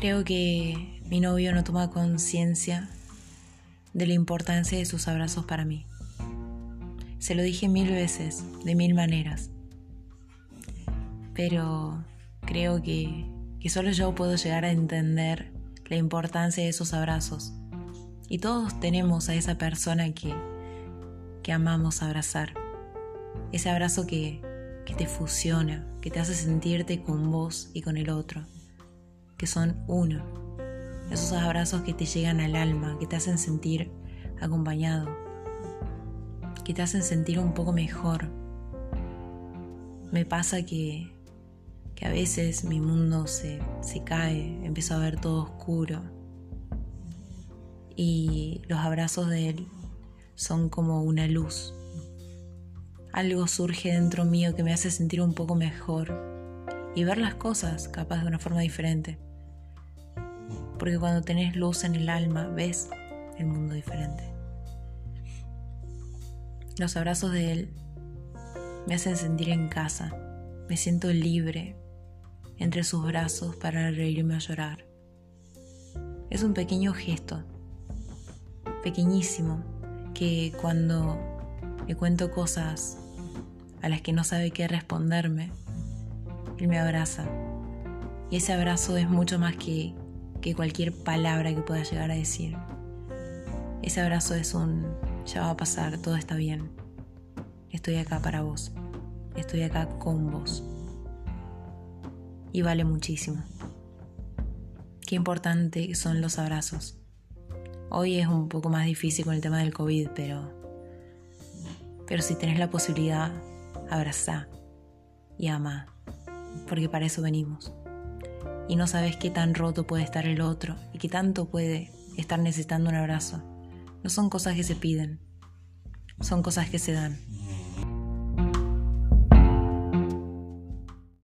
Creo que mi novio no toma conciencia de la importancia de sus abrazos para mí. Se lo dije mil veces, de mil maneras. Pero creo que, que solo yo puedo llegar a entender la importancia de esos abrazos. Y todos tenemos a esa persona que, que amamos abrazar. Ese abrazo que, que te fusiona, que te hace sentirte con vos y con el otro, que son uno. Esos abrazos que te llegan al alma, que te hacen sentir acompañado, que te hacen sentir un poco mejor. Me pasa que, que a veces mi mundo se, se cae, empiezo a ver todo oscuro y los abrazos de él son como una luz algo surge dentro mío que me hace sentir un poco mejor y ver las cosas capaz de una forma diferente. Porque cuando tenés luz en el alma, ves el mundo diferente. Los abrazos de él me hacen sentir en casa, me siento libre entre sus brazos para reírme a llorar. Es un pequeño gesto, pequeñísimo, que cuando le cuento cosas a las que no sabe qué responderme, él me abraza. Y ese abrazo es mucho más que, que cualquier palabra que pueda llegar a decir. Ese abrazo es un, ya va a pasar, todo está bien. Estoy acá para vos. Estoy acá con vos. Y vale muchísimo. Qué importante son los abrazos. Hoy es un poco más difícil con el tema del COVID, pero pero si tenés la posibilidad, abraza y ama, porque para eso venimos. Y no sabes qué tan roto puede estar el otro y qué tanto puede estar necesitando un abrazo. No son cosas que se piden, son cosas que se dan.